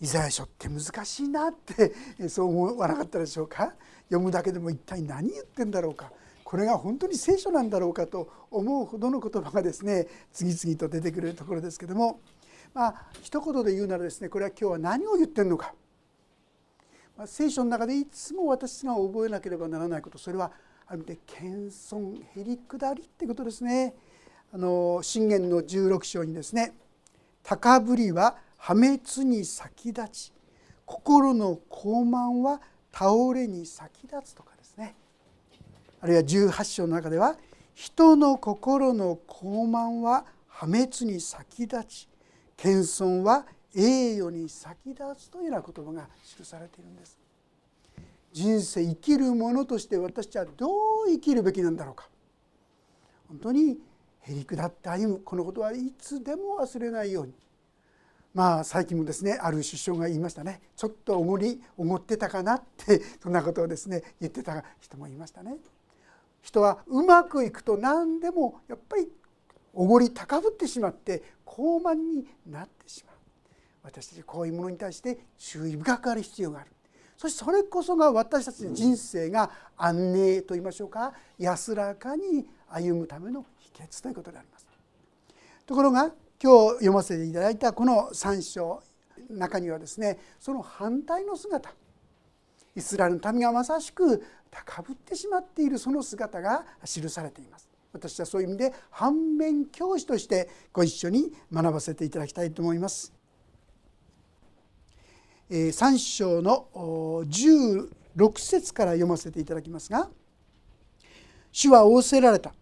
イザヤ書って難しいなってそう思わなかったでしょうか？読むだけでも一体何言ってんだろうか？これが本当に聖書なんだろうかと思うほどの言葉がですね次々と出てくるところですけどもまあ一言で言うならですねこれは今日は何を言ってるのか、まあ、聖書の中でいつも私が覚えなければならないことそれはある意味で謙遜へりくだりってことですね。あの信玄の16章にですね「高ぶりは破滅に先立ち心の高慢は倒れに先立つ」とかですねあるいは18章の中では「人の心の高慢は破滅に先立ち謙遜は栄誉に先立つ」というような言葉が記されているんです。人生生きる者として私たちはどう生きるべきなんだろうか本当にへりくだって歩むこのことはいつでも忘れないようにまあ最近もですねある首相が言いましたねちょっとおごりおごってたかなって そんなことをですね言ってた人もいましたね。人はうまくいくと何でもやっぱりおごり高ぶってしまって高慢になってしまう私たちこういうものに対して注意深くある必要があるそしてそれこそが私たちの人生が安寧といいましょうか安らかに歩むための秘訣ということであります。ところが今日読ませていただいたこの3章中にはですねその反対の姿イスラエルの民がまさしく高ぶってしまっているその姿が記されています。私はそういう意味で反面教師としてご一緒に学ばせていただきたいと思います。3章の16節から読ませていただきますが「主は仰せられた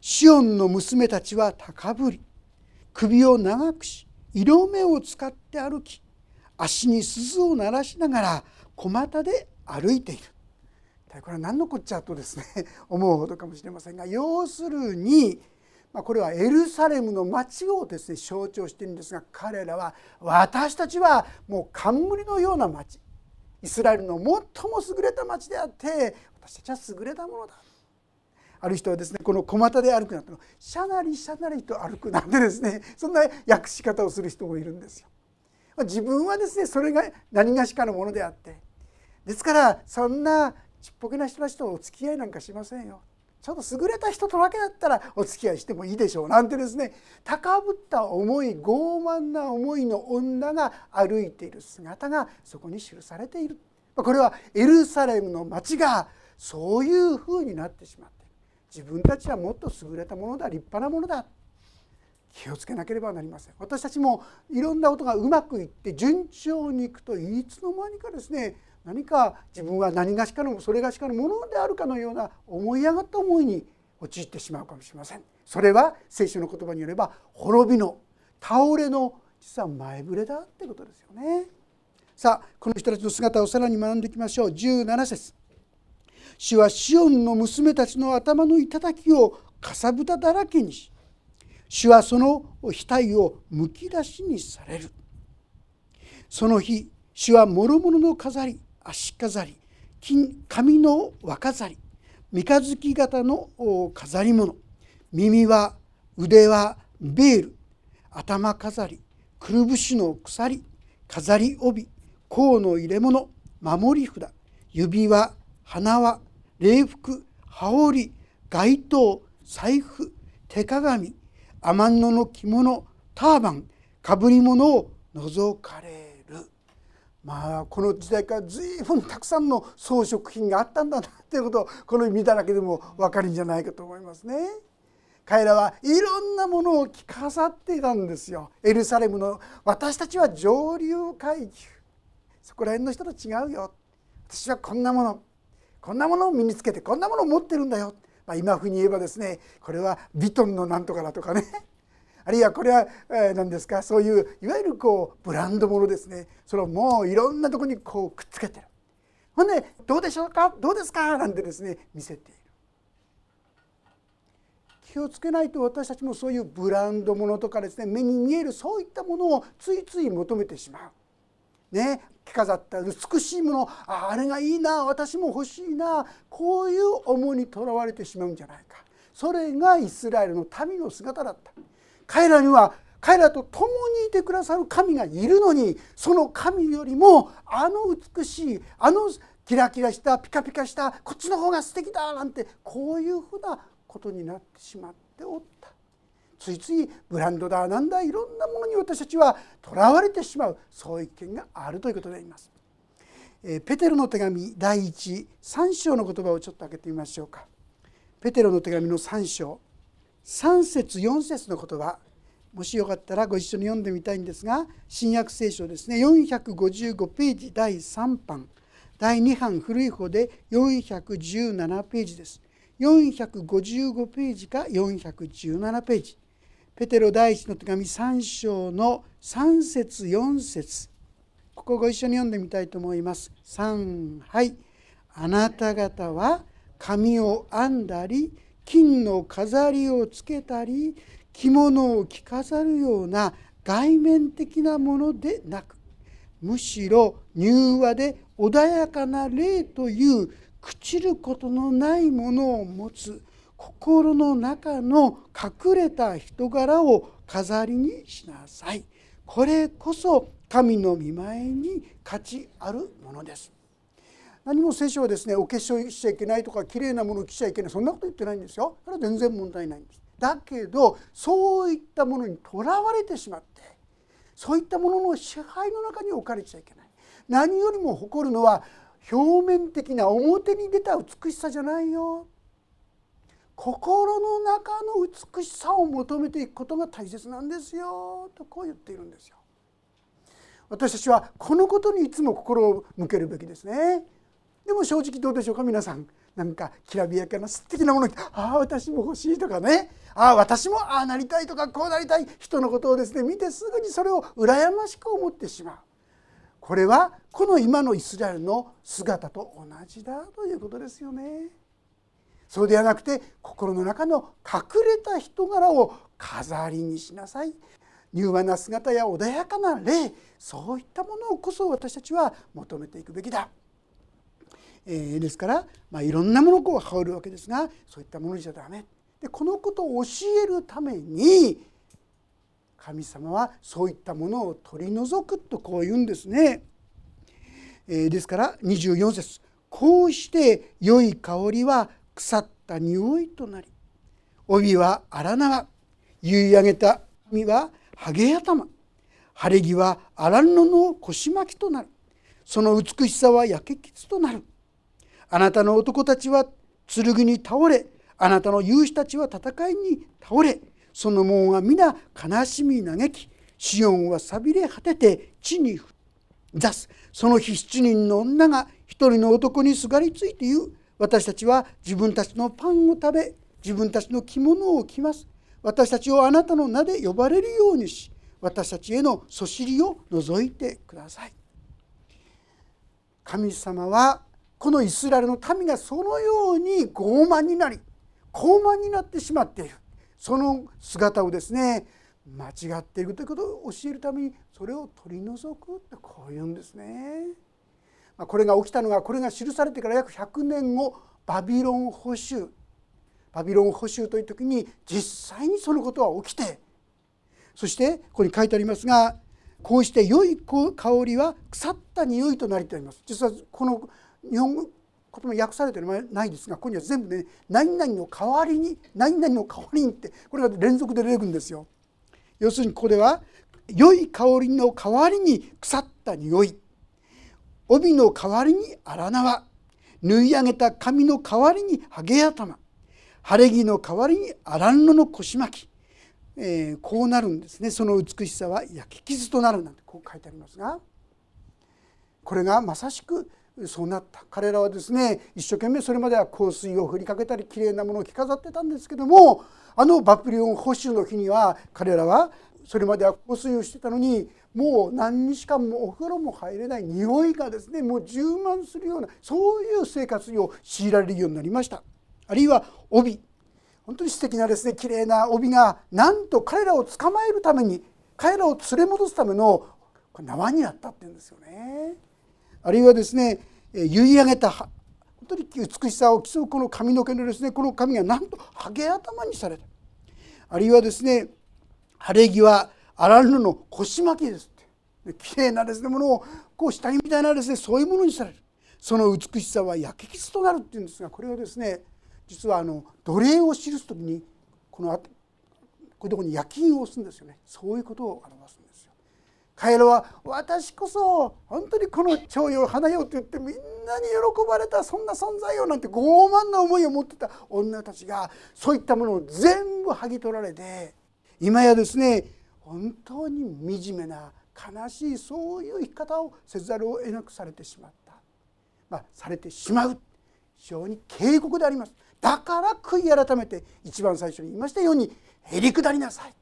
シオンの娘たちは高ぶり首を長くし色目を使って歩き足に鈴を鳴らしながら小股で歩いている」これは何のこっちゃとですね 思うほどかもしれませんが要するに、これはエルサレムの町をですね象徴しているんですが彼らは私たちはもう冠のような町。イスラエルの最も優れた町であって私たちは優れたものだ。ある人はですねこの小股で歩くなんてのしゃなりしゃなりと歩くなんてですねそんな訳し方をする人もいるんですよ。自分はですねそれが何がしかのものであってですからそんなちっぽけな人たちとお付き合いなんかしませんよ。ちょっと優れた人とだけだったらお付き合いしてもいいでしょうなんてですね高ぶった思い傲慢な思いの女が歩いている姿がそこに記されているこれはエルサレムの町がそういうふうになってしまって自分たちはもっと優れたものだ立派なものだ。気をつけなければなりません。私たちもいろんなことがうまくいって順調にいくといつの間にかですね何か自分は何がしかのそれがしかのものであるかのような思い上がった思いに陥ってしまうかもしれません。それは聖書の言葉によれば滅びの倒れの実は前触れだってことですよねさあこの人たちの姿をさらに学んでいきましょう17節主はシオンの娘たちの頭の頂をかさぶただらけにし主はその額をむき出しにされる。その日主は諸々の飾り足飾り金髪の輪飾り三日月型の飾り物。耳は腕はベール。頭飾りくるぶしの鎖。飾り帯甲の入れ物。守り札。指輪花輪。礼服羽織街灯財布手鏡天布の着物ターバンかぶり物を除かれるまあこの時代から随分たくさんの装飾品があったんだなっていうことをこの見ただけでも分かるんじゃないかと思いますね。彼らはいろんなものを着飾っていたんですよ。エルサレムの私たちは上流階級そこら辺の人と違うよ私はこんなものこんなものを身につけてこんなものを持ってるんだよ、まあ、今風に言えばですねこれはヴィトンのなんとかだとかね。あるいはこれは何ですかそういういわゆるこうブランドものですね。それをもういろんなとこにこうくっつけてる。ほんで「どうでしょうか？どうですか?」なんてですね見せている。気をつけないと私たちもそういうブランドものとかですね目に見えるそういったものをついつい求めてしまう。ね着飾った美しいものああれがいいな私も欲しいなこういう思いにとらわれてしまうんじゃないか。それがイスラエルの民の姿だった。彼らには彼らと共にいてくださる神がいるのにその神よりもあの美しいあのキラキラしたピカピカしたこっちの方が素敵だなんてこういうふうなことになってしまっておった。ついついブランドだなんだいろんなものに私たちはとらわれてしまうそういう危険があるということであります。ペテロの手紙第13章の言葉をちょっと開けてみましょうか。ペテロの手紙の3章3節4節の言葉。もしよかったらご一緒に読んでみたいんですが新約聖書ですね。455ページ第3版。第2版古い方で417ページです。455ページか417ページ。ペテロ第一の手紙3章の3節4節。ここご一緒に読んでみたいと思います。3はい。あなた方は髪を編んだり金の飾りをつけたり着物を着飾るような外面的なものでなくむしろ柔和で穏やかな霊という朽ちることのないものを持つ。心の中の隠れた人柄を飾りにしなさい。これこそ神の見前に価値あるものです。何も聖書はですねお化粧しちゃいけないとか綺麗なものを着ちゃいけないそんなこと言ってないんですよ。それは全然問題ないんです。だけどそういったものにとらわれてしまってそういったものの支配の中に置かれちゃいけない。何よりも誇るのは表面的な表に出た美しさじゃないよ。心の中の美しさを求めていくことが大切なんですよとこう言っているんですよ。私たちはこのことにいつも心を向けるべきですね。でも正直どうでしょうか皆さんなんかきらびやかな素敵なものああ私も欲しいとかねああ私もああなりたいとかこうなりたい人のことをですね見てすぐにそれを羨ましく思ってしまうこれはこの今のイスラエルの姿と同じだということですよね。そうではなくて心の中の隠れた人柄を飾りにしなさい柔和な姿や穏やかな霊そういったものをこそ私たちは求めていくべきだ。えー、ですから、まあ、いろんなものを羽織るわけですがそういったものじゃダメでこのことを教えるために神様はそういったものを取り除くとこう言うんですね。えー、ですから24節こうして良い香りは腐った匂いとなり帯は荒縄。結い上げた身はハゲ頭。晴れ着は荒布の腰巻きとなる。その美しさは焼け傷となる。あなたの男たちは剣に倒れ。あなたの勇士たちは戦いに倒れ。その門は皆悲しみ嘆き。シオンはさびれ果てて地に出す。その日7人の女が一人の男にすがりついて言う。私たちは自分たちのパンを食べ自分たちの着物を着ます。私たちをあなたの名で呼ばれるようにし私たちへのそしりを除いてください。神様はこのイスラエルの民がそのように傲慢になり高慢になってしまっている。その姿をですね間違っているということを教えるためにそれを取り除くってこう言うんですね。これが起きたのがこれが記されてから約100年後バビロン捕囚。バビロン捕囚という時に実際にそのことは起きてそしてここに書いてありますがこうして良い香りは腐った匂いとなりております。実はこの日本語言葉訳されてないですがここには全部ね何々の代わりに何々の代わりにってこれが連続で出てくるんですよ。要するにここでは良い香りの代わりに腐った匂い。帯の代わりに荒縄縫い上げた髪の代わりにハゲ頭。晴れ着の代わりに荒布の腰巻き、えー、こうなるんですね。その美しさは焼き傷となるなんてこう書いてありますが。これがまさしくそうなった彼らはですね一生懸命それまでは香水を振りかけたりきれいなものを着飾ってたんですけどもあのバプリオン保守の日には彼らはそれまでは香水をしてたのにもう何日間もお風呂も入れない匂いがですねもう充満するようなそういう生活を強いられるようになりました。あるいは帯。本当に素敵なですね綺麗な帯がなんと彼らを捕まえるために彼らを連れ戻すための縄になったっていうんですよね。あるいはですね結い上げた本当に美しさを競うこの髪の毛のですねこの髪がなんとハゲ頭にされた。あるいはですね晴れ着は荒布の腰巻きですって。きれいなですねものをこう下着みたいなですねそういうものにされる。その美しさは焼き傷となるっていうんですがこれはですね実はあの奴隷を記す時にこのこういうところに焼き印を押すんですよね。そういうことを表すんですよ。カエルは私こそ本当にこの徴用花よって言ってみんなに喜ばれたそんな存在よなんて傲慢な思いを持ってた女たちがそういったものを全部剥ぎ取られて今やですね本当に惨めな悲しいそういう生き方をせざるを得なくされてしまった、まあ、されてしまう。非常に警告であります。だから悔い改めて一番最初に言いましたようにへり下りなさい。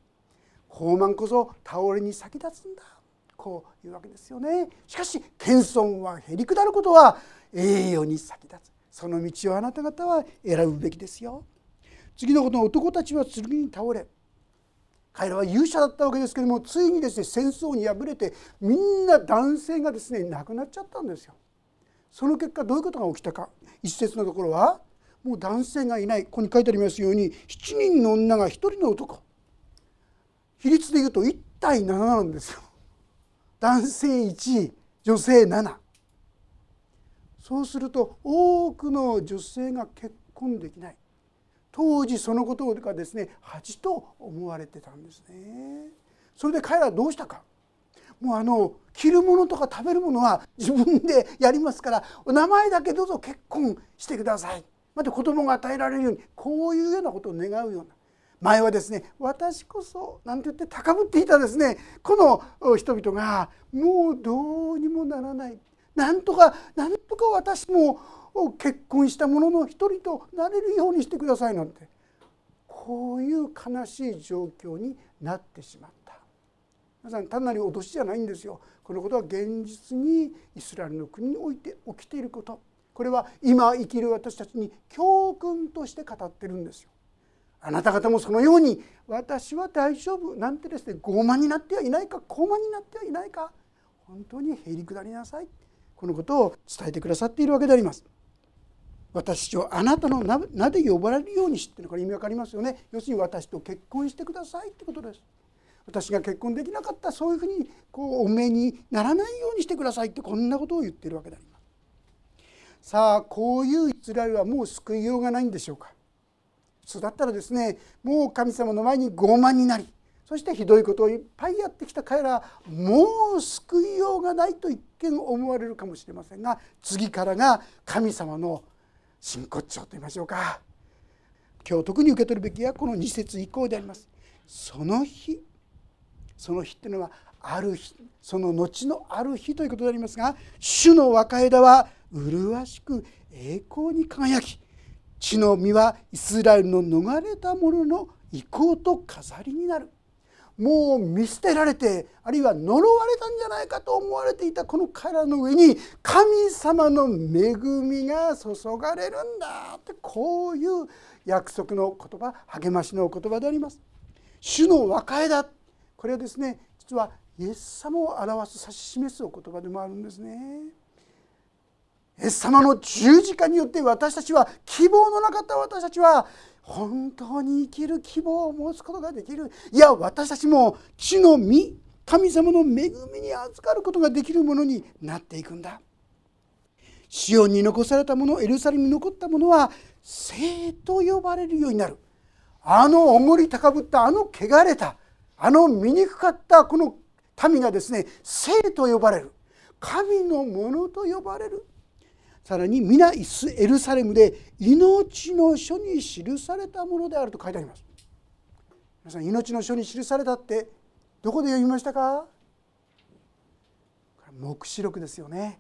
傲慢こそ倒れに先立つんだ。こういうわけですよね。しかし謙遜はへり下ることは栄誉に先立つ。その道をあなた方は選ぶべきですよ。次のことの男たちは剣に倒れ彼らは勇者だったわけですけれどもついにですね戦争に敗れてみんな男性がですね亡くなっちゃったんですよ。その結果どういうことが起きたか。一節のところはもう男性がいない。ここに書いてありますように7人の女が1人の男。比率でいうと1対7なんですよ。男性1女性7そうすると多くの女性が結婚できない。当時そのことがですね恥と思われてたんですね。それで彼らはどうしたか。もうあの着るものとか食べるものは 自分でやりますからお名前だけどうぞ結婚してください。また子供が与えられるようにこういうようなことを願うような。前はですね私こそなんて言って高ぶっていたですねこの人々がもうどうにもならない。なんとかなんとか私も結婚した者の一人となれるようにしてくださいなんてこういう悲しい状況になってしまった。皆さん単なる脅しじゃないんですよ。このことは現実にイスラエルの国において起きていること。これは今生きる私たちに教訓として語ってるんですよ。あなた方もそのように私は大丈夫なんてですね傲慢になってはいないか高慢になってはいないか本当にへりくだりなさい。このことを伝えてくださっているわけであります。私をあなたの名で呼ばれるようにしてるこれ意味わかりますよね。要するに私と結婚してくださいってことです。私が結婚できなかったそういうふうにこうお目にならないようにしてくださいってこんなことを言ってるわけであります。さあこういうイスラエルはもう救いようがないんでしょうか。普通だったらですねもう神様の前に傲慢になりそしてひどいことをいっぱいやってきた彼らはもう救いようがないと一見思われるかもしれませんが次からが神様の真骨頂と言いましょうか。今日特に受け取るべきはこの2節以降であります。その日その日っていうのはある日その後のある日ということでありますが主の若枝は麗しく栄光に輝き地の実はイスラエルの逃れた者の意向と飾りになる。もう見捨てられてあるいは呪われたんじゃないかと思われていたこの彼らの上に神様の恵みが注がれるんだってこういう約束の言葉励ましの言葉であります。主の和解だこれはですね実はイエス様を表す指し示すお言葉でもあるんですね。イエス様の十字架によって私たちは希望のなかった私たちは本当に生きる希望を持つことができる。いや私たちも地の実神様の恵みに預かることができるものになっていくんだ。シオンに残されたものエルサレムに残ったものは生と呼ばれるようになる。あのおごり高ぶったあの汚れたあの醜かったこの民がですね生と呼ばれる。神のものと呼ばれる。さらに皆エルサレムで命の書に記されたものであると書いてあります。皆さん命の書に記されたってどこで読みましたか？黙示録ですよね。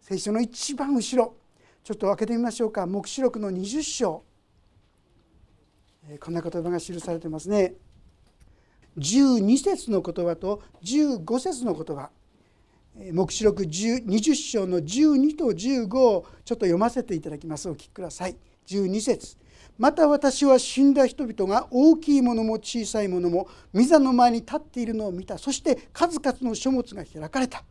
聖書の一番後ろ。ちょっと分けてみましょうか。黙示録の20章。こんな言葉が記されてますね。12節の言葉と15節の言葉。黙示録20章の12と15をちょっと読ませていただきます。お聞きください。12節。また私は死んだ人々が大きいものも小さいものも御座の前に立っているのを見た。そして数々の書物が開かれた。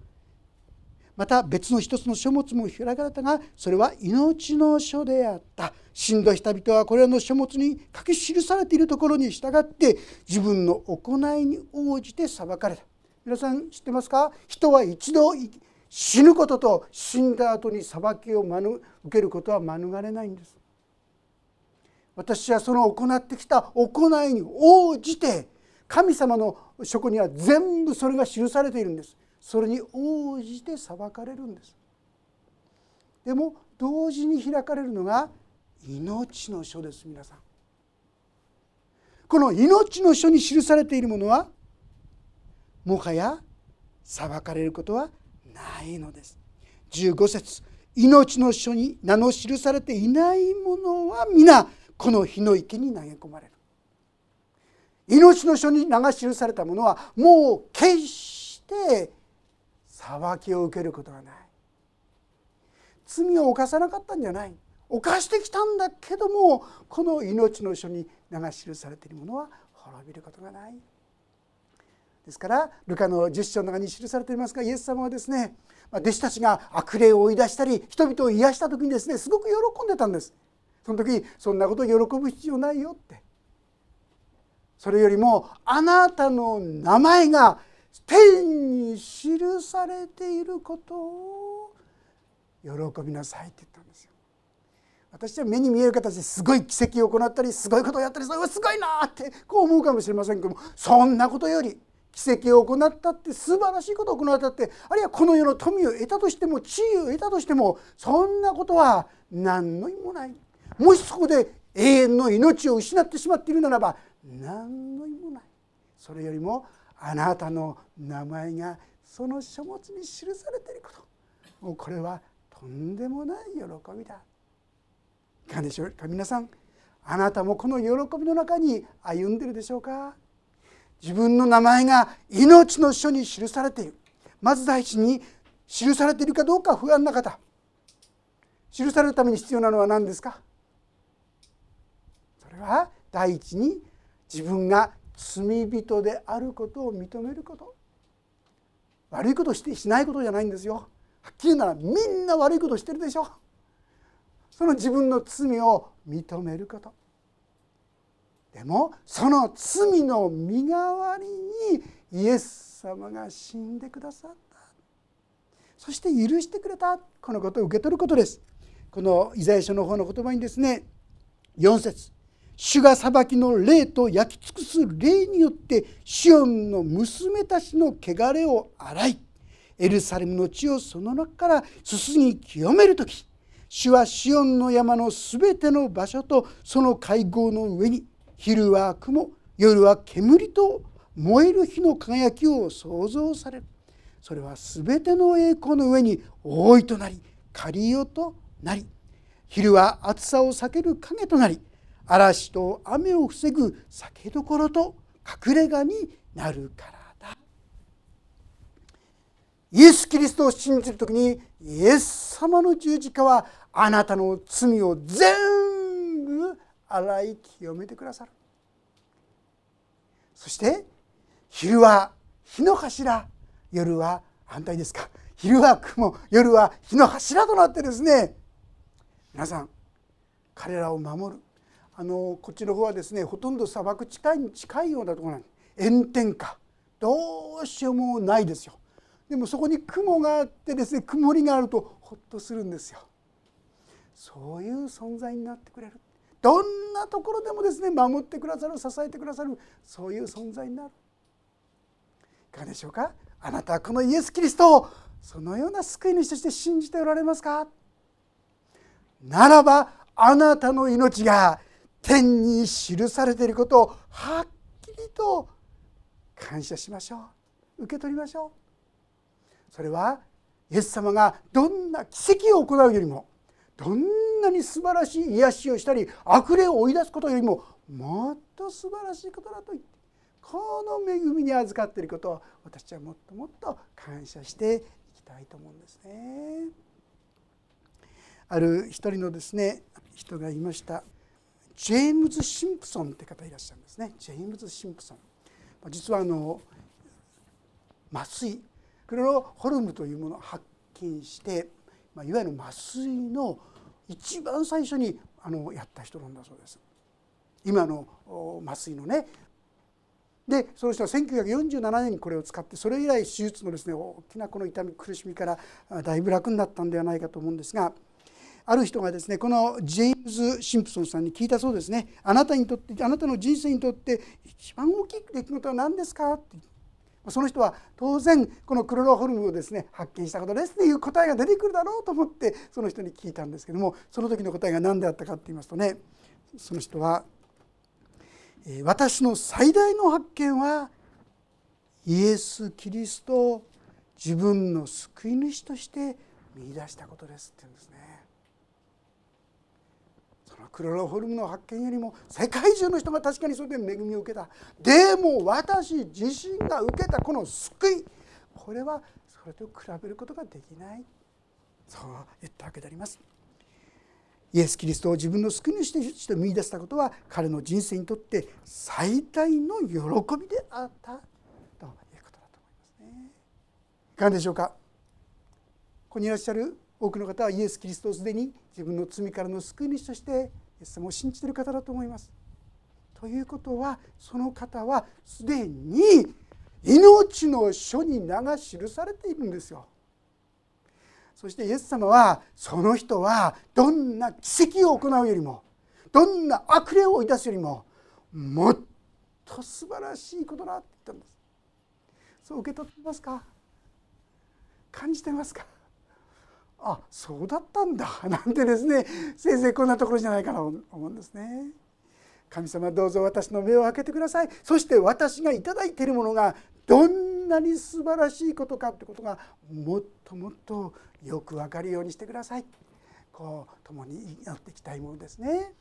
また別の一つの書物も開かれたがそれは命の書であった。死んだ人々はこれらの書物に書き記されているところに従って自分の行いに応じて裁かれた。皆さん知ってますか？人は一度死ぬことと死んだ後に裁きを受けることは免れないんです。私はその行ってきた行いに応じて神様の書には全部それが記されているんです。それに応じて裁かれるんです。でも同時に開かれるのが命の書です皆さん。この命の書に記されているものはもはや裁かれることはないのです。15節命の書に名の記されていないものは皆この火の池に投げ込まれる。命の書に名が記されたものはもう決して裁きを受けることがない。罪を犯さなかったんじゃない。犯してきたんだけどもこの命の書に名が記されているものは滅びることがない。ですからルカの10章の中に記されていますがイエス様はですね弟子たちが悪霊を追い出したり人々を癒した時にですねすごく喜んでたんですその時そんなこと喜ぶ必要ないよってそれよりもあなたの名前が天に記されていることを喜びなさいって言ったんですよ。私は目に見える形ですごい奇跡を行ったりすごいことをやったりすごいなってこう思うかもしれませんけどもそんなことより奇跡を行ったって素晴らしいことを行ったってあるいはこの世の富を得たとしても地位を得たとしてもそんなことは何の意味もない。もしそこで永遠の命を失ってしまっているならば何の意味もない。それよりもあなたの名前がその書物に記されていること。もうこれはとんでもない喜びだ。いかがでしょうか。皆さんあなたもこの喜びの中に歩んでるでしょうか。自分の名前が命の書に記されている。まず第一に記されているかどうか不安な方。記されるために必要なのは何ですか？それは第一に自分が罪人であることを認めること。悪いことしてしないことじゃないんですよ。はっきり言うならみんな悪いことしてるでしょ。その自分の罪を認めること。でもその罪の身代わりにイエス様が死んでくださった。そして許してくれた。このことを受け取ることです。このイザヤ書の方の言葉にですね4節。主が裁きの霊と焼き尽くす霊によってシオンの娘たちの汚れを洗いエルサレムの地をその中からすすぎ清める時。主はシオンの山のすべての場所とその会合の上に昼は雲夜は煙と燃える火の輝きを想像される。それは全ての栄光の上に覆いとなり狩りよとなり。昼は暑さを避ける影となり嵐と雨を防ぐ酒どころと隠れ家になるからだ。イエス・キリストを信じる時にイエス様の十字架はあなたの罪を全部洗い清めてくださる。そして昼は火の柱夜は反対ですか。昼は雲夜は火の柱となってですね。皆さん彼らを守る。あのこっちの方はですねほとんど砂漠近いに近いようなところなんで炎天下。どうしようもないですよ。でもそこに雲があってですね曇りがあるとほっとするんですよ。そういう存在になってくれる。どんなところでもですね守ってくださる支えてくださるそういう存在になる。いかがでしょうか？あなたはこのイエス・キリストをそのような救い主として信じておられますか？ならばあなたの命が天に記されていることをはっきりと感謝しましょう。受け取りましょう。それはイエス様がどんな奇跡を行うよりもどんなに素晴らしい癒しをしたり悪霊を追い出すことよりももっと素晴らしいことだと言ってこの恵みに預かっていることを私はもっともっと感謝していきたいと思うんですね。ある一人のですね人がいました。ジェームズ・シンプソンって方いらっしゃるんですね。ジェームズ・シンプソン。実はあの麻酔クロロホルムというものを発見して、まあ、いわゆる麻酔の一番最初にあのやった人なんだそうです。今の麻酔のね。でその人は1947年にこれを使ってそれ以来手術のですね大きなこの痛み苦しみからだいぶ楽になったんではないかと思うんですがある人がですねこのジェームズ・シンプソンさんに聞いたそうですね。あなたにとってあなたの人生にとって一番大きい出来事は何ですか？ってその人は当然このクロロホルムをですね発見したことですっていう答えが出てくるだろうと思ってその人に聞いたんですけどもその時の答えが何であったかって言いますとねその人は私の最大の発見はイエス・キリストを自分の救い主として見出したことですって言うんですね。クロロホルムの発見よりも世界中の人が確かにそれで恵みを受けた。でも私自身が受けたこの救い。これはそれと比べることができない。そう言ったわけであります。イエス・キリストを自分の救い主として見出したことは彼の人生にとって最大の喜びであった。ということだと思いますね。いかがでしょうか？ここにいらっしゃる多くの方はイエス・キリストをすでに自分の罪からの救い主としてイエス様を信じている方だと思います。ということはその方はすでに命の書に名が記されているんですよ。そしてイエス様はその人はどんな奇跡を行うよりもどんな悪霊を追い出すよりももっと素晴らしいことだって言ったんですそう受け取ってますか？感じてますか？あそうだったんだ なんてですね先生こんなところじゃないかなと思うんですね。神様どうぞ私の目を開けてくださいそして私が頂いているものがどんなに素晴らしいことかってことがもっともっとよく分かるようにしてくださいこう共に祈っていきたいものですね。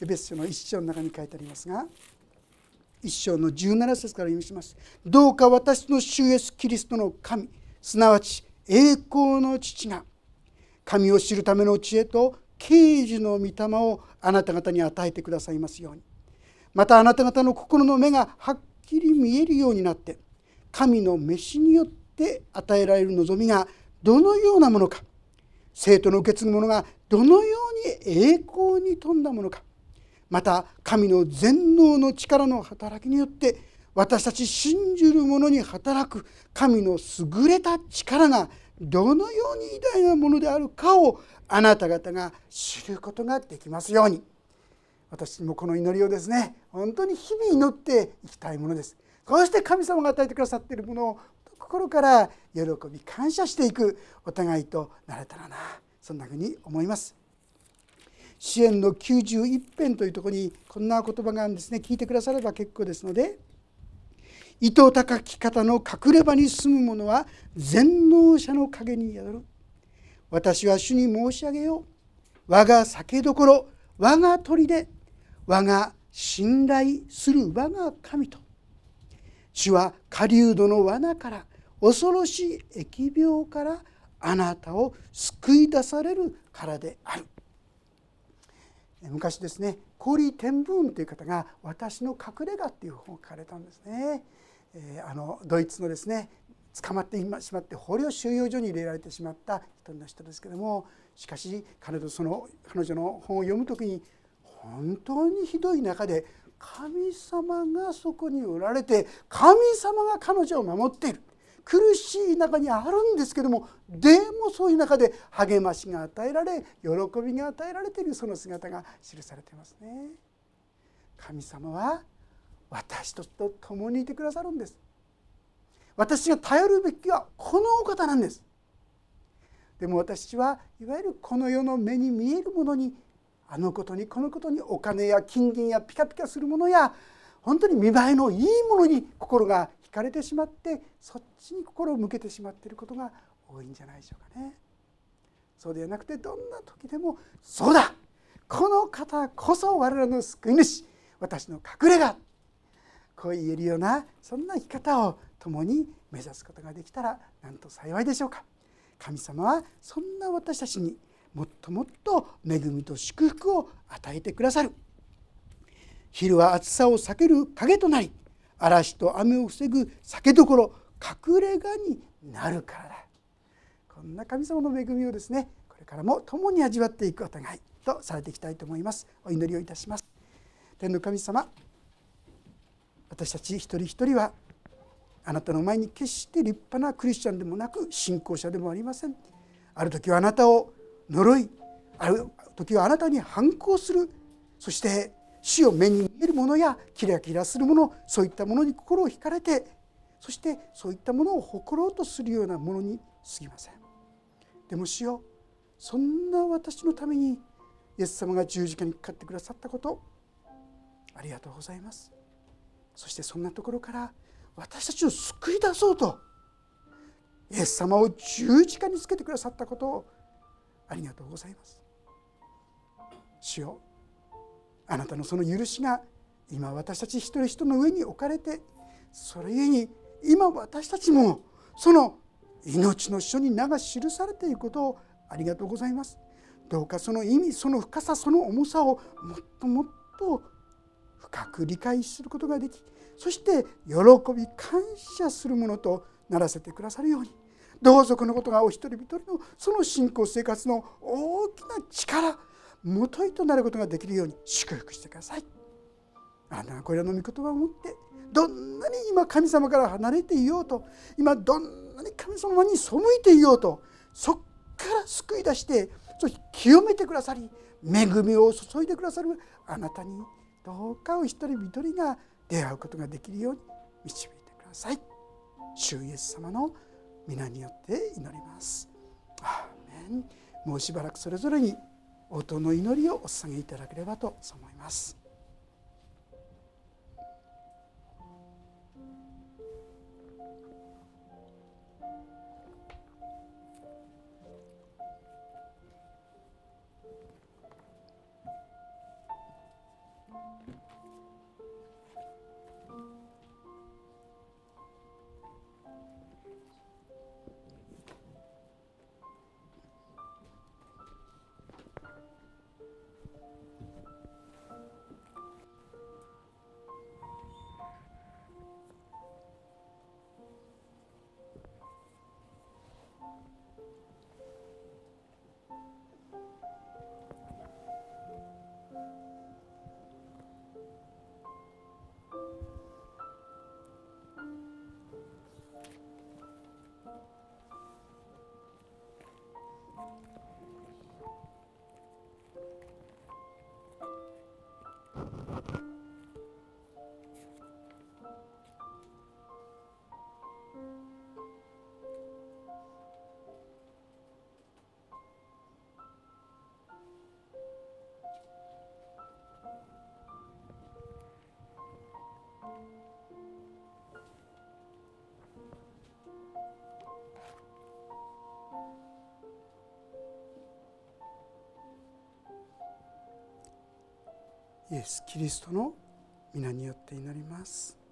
エベス書の一章の中に書いてありますが一章の17節から読みします。どうか私の主イエスキリストの神すなわち栄光の父が神を知るための知恵と啓示の御霊をあなた方に与えてくださいますように。またあなた方の心の目がはっきり見えるようになって神の召しによって与えられる望みがどのようなものか生徒の受け継ぐものがどのように栄光に富んだものかまた神の全能の力の働きによって私たち信じる者に働く神の優れた力がどのように偉大なものであるかをあなた方が知ることができますように。私もこの祈りをですね本当に日々祈っていきたいものです。こうして神様が与えてくださっているものを心から喜び感謝していくお互いとなれたらなそんなふうに思います。支援の91編というところにこんな言葉があるんですね。聞いてくだされば結構ですので。糸高き方の隠れ場に住む者は全能者の陰に宿る。私は主に申し上げよう。我が酒どころ我が砦我が信頼する我が神と。主は狩人の罠から恐ろしい疫病からあなたを救い出されるからである。昔ですねコーリー・テンブーンという方が「私の隠れ家」っていう本を書かれたんですね。えー、あのドイツのですね捕まってしまって捕虜収容所に入れられてしまった一人の人ですけどもしかし彼女その彼女の本を読む時に本当にひどい中で神様がそこにおられて神様が彼女を守っている苦しい中にあるんですけどもでもそういう中で励ましが与えられ喜びが与えられているその姿が記されていますね。神様は私と共にいてくださるんです。私が頼るべきはこのお方なんです。でも私はいわゆるこの世の目に見えるものにあのことにこのことにお金や金銀やピカピカするものや本当に見栄えのいいものに心が惹かれてしまってそっちに心を向けてしまっていることが多いんじゃないでしょうかね。そうではなくてどんな時でも「そうだ。この方こそ我らの救い主。私の隠れ家」こう言えるようなそんな生き方を共に目指すことができたらなんと幸いでしょうか。神様はそんな私たちにもっともっと恵みと祝福を与えてくださる。昼は暑さを避ける影となり嵐と雨を防ぐ酒どころ隠れ家になるからだ。こんな神様の恵みをですねこれからも共に味わっていくお互いとされていきたいと思います。お祈りをいたします。天の神様私たち一人一人はあなたの前に決して立派なクリスチャンでもなく信仰者でもありません。ある時はあなたを呪いある時はあなたに反抗する。そして死を目に見えるものやキラキラするものそういったものに心を惹かれてそしてそういったものを誇ろうとするようなものに過ぎません。でも主よそんな私のためにイエス様が十字架にかかってくださったことありがとうございます。そしてそんなところから私たちを救い出そうとイエス様を十字架につけてくださったことをありがとうございます。主よあなたのその許しが今私たち一人一人の上に置かれてそれゆえに今私たちもその命の書に名が記されていることをありがとうございます。どうかその意味その深さその重さをもっともっと深く理解することができそして喜び感謝するものとならせてくださるようにどうぞこのことがお一人一人のその信仰生活の大きな力もといとなることができるように祝福してください。あなたがこれらの御言葉を持ってどんなに今神様から離れていようと今どんなに神様に背いていようとそっから救い出してそして清めてくださり恵みを注いでくださるあなたにどうかお一人一人が出会うことができるように導いてください。主イエス様の皆によって祈ります。アーメンもうしばらくそれぞれに応答の祈りをお捧げいただければと思います。イエス・キリストの皆によって祈ります。